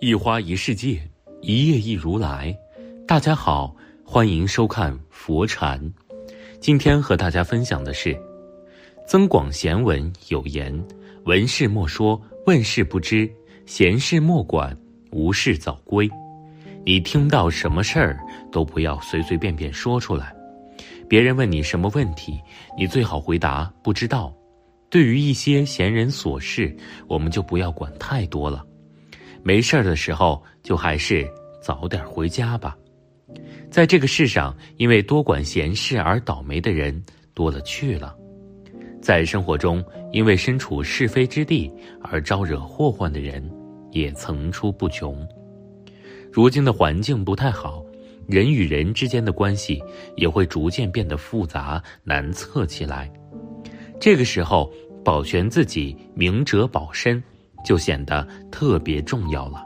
一花一世界，一叶一如来。大家好，欢迎收看佛禅。今天和大家分享的是《增广贤文》有言：“闻事莫说，问事不知；闲事莫管，无事早归。”你听到什么事儿都不要随随便便说出来。别人问你什么问题，你最好回答不知道。对于一些闲人琐事，我们就不要管太多了。没事儿的时候，就还是早点回家吧。在这个世上，因为多管闲事而倒霉的人多了去了；在生活中，因为身处是非之地而招惹祸患的人也层出不穷。如今的环境不太好，人与人之间的关系也会逐渐变得复杂难测起来。这个时候，保全自己，明哲保身，就显得特别重要了。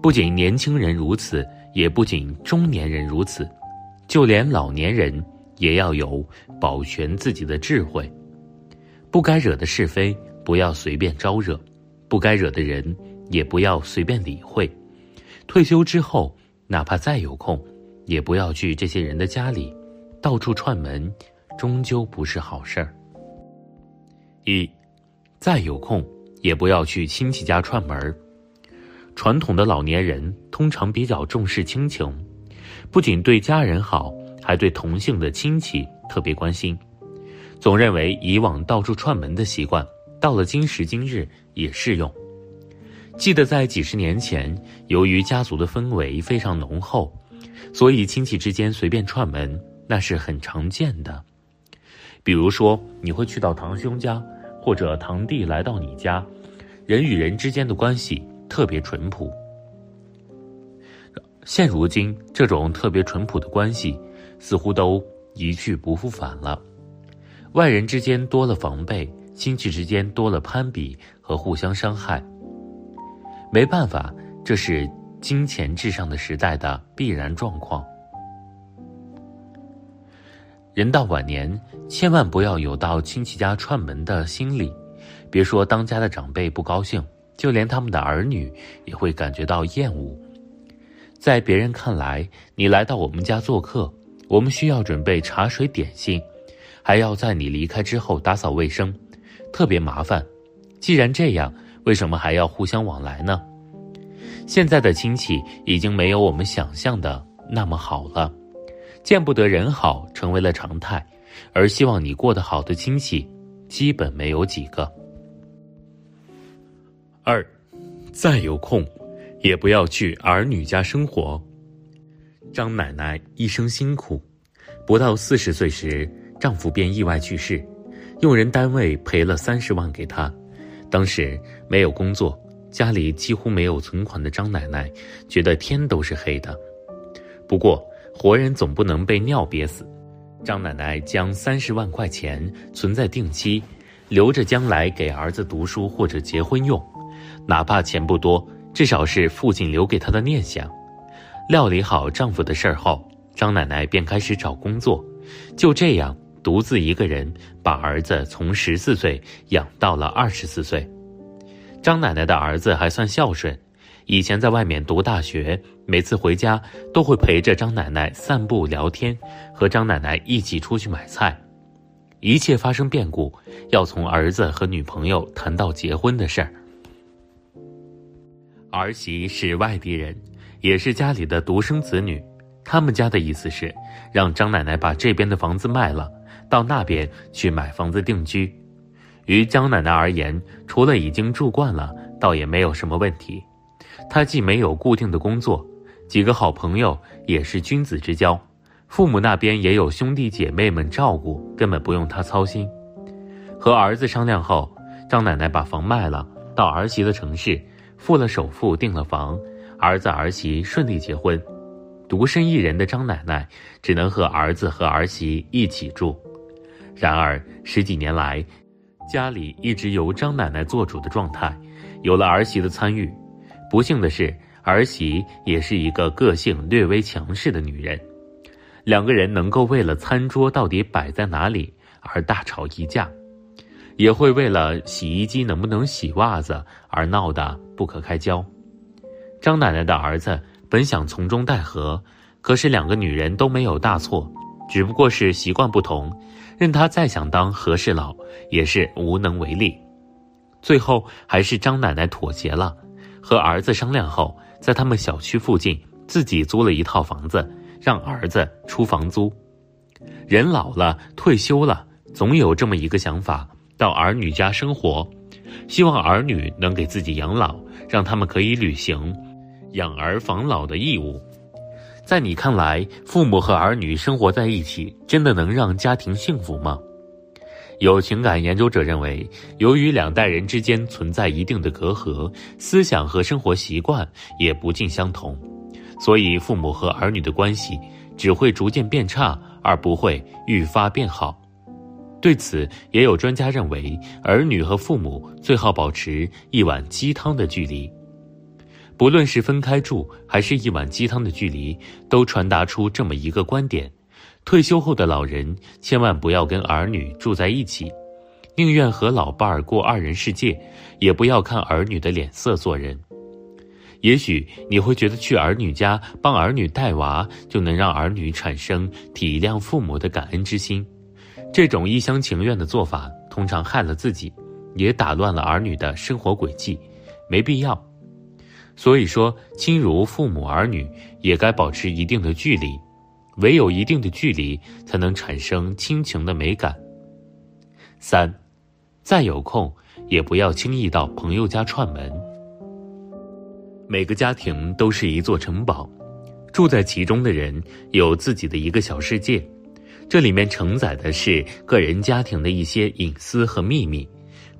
不仅年轻人如此，也不仅中年人如此，就连老年人也要有保全自己的智慧。不该惹的是非，不要随便招惹；不该惹的人，也不要随便理会。退休之后，哪怕再有空，也不要去这些人的家里，到处串门，终究不是好事儿。一，再有空也不要去亲戚家串门。传统的老年人通常比较重视亲情，不仅对家人好，还对同性的亲戚特别关心。总认为以往到处串门的习惯，到了今时今日也适用。记得在几十年前，由于家族的氛围非常浓厚，所以亲戚之间随便串门那是很常见的。比如说，你会去到堂兄家。或者堂弟来到你家，人与人之间的关系特别淳朴。现如今，这种特别淳朴的关系似乎都一去不复返了。外人之间多了防备，亲戚之间多了攀比和互相伤害。没办法，这是金钱至上的时代的必然状况。人到晚年，千万不要有到亲戚家串门的心理。别说当家的长辈不高兴，就连他们的儿女也会感觉到厌恶。在别人看来，你来到我们家做客，我们需要准备茶水点心，还要在你离开之后打扫卫生，特别麻烦。既然这样，为什么还要互相往来呢？现在的亲戚已经没有我们想象的那么好了。见不得人好成为了常态，而希望你过得好的亲戚，基本没有几个。二，再有空，也不要去儿女家生活。张奶奶一生辛苦，不到四十岁时，丈夫便意外去世，用人单位赔了三十万给她。当时没有工作，家里几乎没有存款的张奶奶，觉得天都是黑的。不过。活人总不能被尿憋死，张奶奶将三十万块钱存在定期，留着将来给儿子读书或者结婚用，哪怕钱不多，至少是父亲留给她的念想。料理好丈夫的事儿后，张奶奶便开始找工作，就这样独自一个人把儿子从十四岁养到了二十四岁。张奶奶的儿子还算孝顺。以前在外面读大学，每次回家都会陪着张奶奶散步聊天，和张奶奶一起出去买菜。一切发生变故，要从儿子和女朋友谈到结婚的事儿。儿媳是外地人，也是家里的独生子女。他们家的意思是，让张奶奶把这边的房子卖了，到那边去买房子定居。于张奶奶而言，除了已经住惯了，倒也没有什么问题。他既没有固定的工作，几个好朋友也是君子之交，父母那边也有兄弟姐妹们照顾，根本不用他操心。和儿子商量后，张奶奶把房卖了，到儿媳的城市，付了首付订了房，儿子儿媳顺利结婚。独身一人的张奶奶只能和儿子和儿媳一起住。然而十几年来，家里一直由张奶奶做主的状态，有了儿媳的参与。不幸的是，儿媳也是一个个性略微强势的女人，两个人能够为了餐桌到底摆在哪里而大吵一架，也会为了洗衣机能不能洗袜子而闹得不可开交。张奶奶的儿子本想从中带和，可是两个女人都没有大错，只不过是习惯不同，任他再想当和事佬，也是无能为力。最后还是张奶奶妥协了，和儿子商量后，在他们小区附近自己租了一套房子，让儿子出房租。人老了，退休了，总有这么一个想法，到儿女家生活，希望儿女能给自己养老，让他们可以履行养儿防老的义务。在你看来，父母和儿女生活在一起，真的能让家庭幸福吗？有情感研究者认为，由于两代人之间存在一定的隔阂，思想和生活习惯也不尽相同，所以父母和儿女的关系只会逐渐变差，而不会愈发变好。对此，也有专家认为，儿女和父母最好保持一碗鸡汤的距离。不论是分开住，还是一碗鸡汤的距离，都传达出这么一个观点。退休后的老人千万不要跟儿女住在一起，宁愿和老伴儿过二人世界，也不要看儿女的脸色做人。也许你会觉得去儿女家帮儿女带娃，就能让儿女产生体谅父母的感恩之心。这种一厢情愿的做法，通常害了自己，也打乱了儿女的生活轨迹，没必要。所以说，亲如父母儿女，也该保持一定的距离。唯有一定的距离，才能产生亲情的美感。三，再有空也不要轻易到朋友家串门。每个家庭都是一座城堡，住在其中的人有自己的一个小世界，这里面承载的是个人家庭的一些隐私和秘密，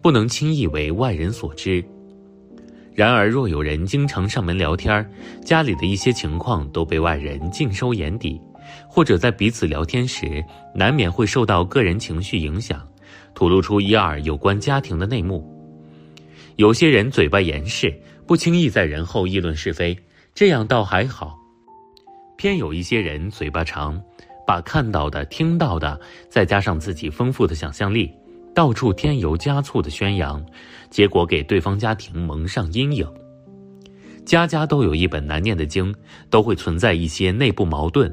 不能轻易为外人所知。然而，若有人经常上门聊天，家里的一些情况都被外人尽收眼底。或者在彼此聊天时，难免会受到个人情绪影响，吐露出一二有关家庭的内幕。有些人嘴巴严实，不轻易在人后议论是非，这样倒还好；偏有一些人嘴巴长，把看到的、听到的，再加上自己丰富的想象力，到处添油加醋的宣扬，结果给对方家庭蒙上阴影。家家都有一本难念的经，都会存在一些内部矛盾。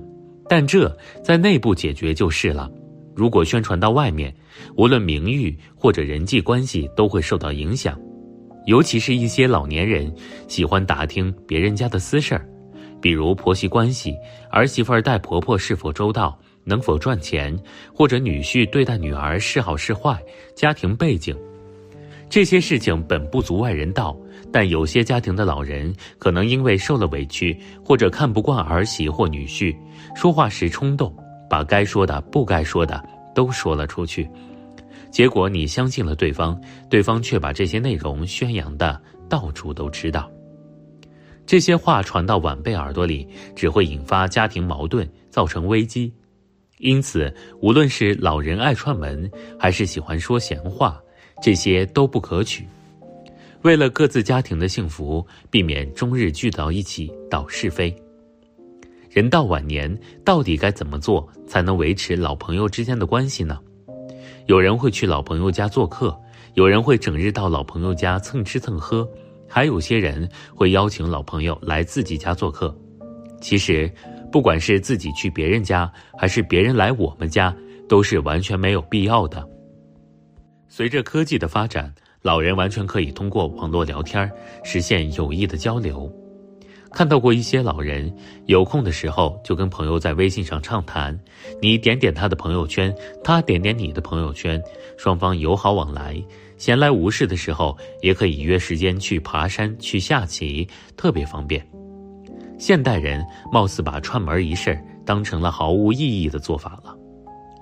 但这在内部解决就是了。如果宣传到外面，无论名誉或者人际关系都会受到影响。尤其是一些老年人喜欢打听别人家的私事儿，比如婆媳关系、儿媳妇待婆婆是否周到、能否赚钱，或者女婿对待女儿是好是坏、家庭背景。这些事情本不足外人道，但有些家庭的老人可能因为受了委屈，或者看不惯儿媳或女婿，说话时冲动，把该说的、不该说的都说了出去。结果你相信了对方，对方却把这些内容宣扬的到处都知道。这些话传到晚辈耳朵里，只会引发家庭矛盾，造成危机。因此，无论是老人爱串门，还是喜欢说闲话。这些都不可取。为了各自家庭的幸福，避免终日聚到一起捣是非。人到晚年，到底该怎么做才能维持老朋友之间的关系呢？有人会去老朋友家做客，有人会整日到老朋友家蹭吃蹭喝，还有些人会邀请老朋友来自己家做客。其实，不管是自己去别人家，还是别人来我们家，都是完全没有必要的。随着科技的发展，老人完全可以通过网络聊天实现有益的交流。看到过一些老人有空的时候就跟朋友在微信上畅谈，你点点他的朋友圈，他点点你的朋友圈，双方友好往来。闲来无事的时候也可以约时间去爬山、去下棋，特别方便。现代人貌似把串门一事当成了毫无意义的做法了。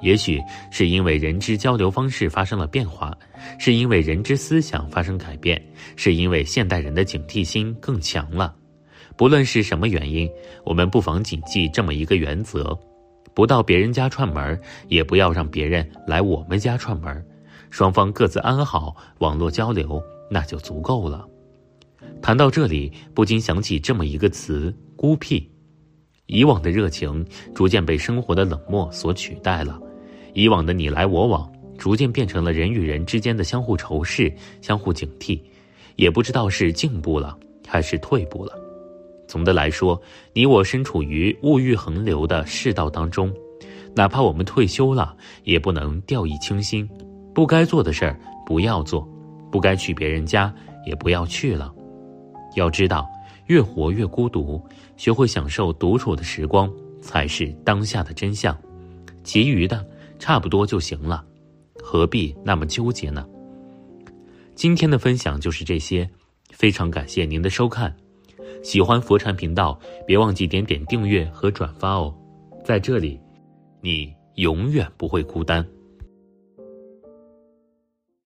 也许是因为人之交流方式发生了变化，是因为人之思想发生改变，是因为现代人的警惕心更强了。不论是什么原因，我们不妨谨记这么一个原则：不到别人家串门，也不要让别人来我们家串门。双方各自安好，网络交流那就足够了。谈到这里，不禁想起这么一个词：孤僻。以往的热情逐渐被生活的冷漠所取代了。以往的你来我往，逐渐变成了人与人之间的相互仇视、相互警惕，也不知道是进步了还是退步了。总的来说，你我身处于物欲横流的世道当中，哪怕我们退休了，也不能掉以轻心。不该做的事儿不要做，不该去别人家也不要去了。要知道，越活越孤独，学会享受独处的时光才是当下的真相。其余的差不多就行了，何必那么纠结呢？今天的分享就是这些，非常感谢您的收看。喜欢佛禅频道，别忘记点点订阅和转发哦。在这里，你永远不会孤单。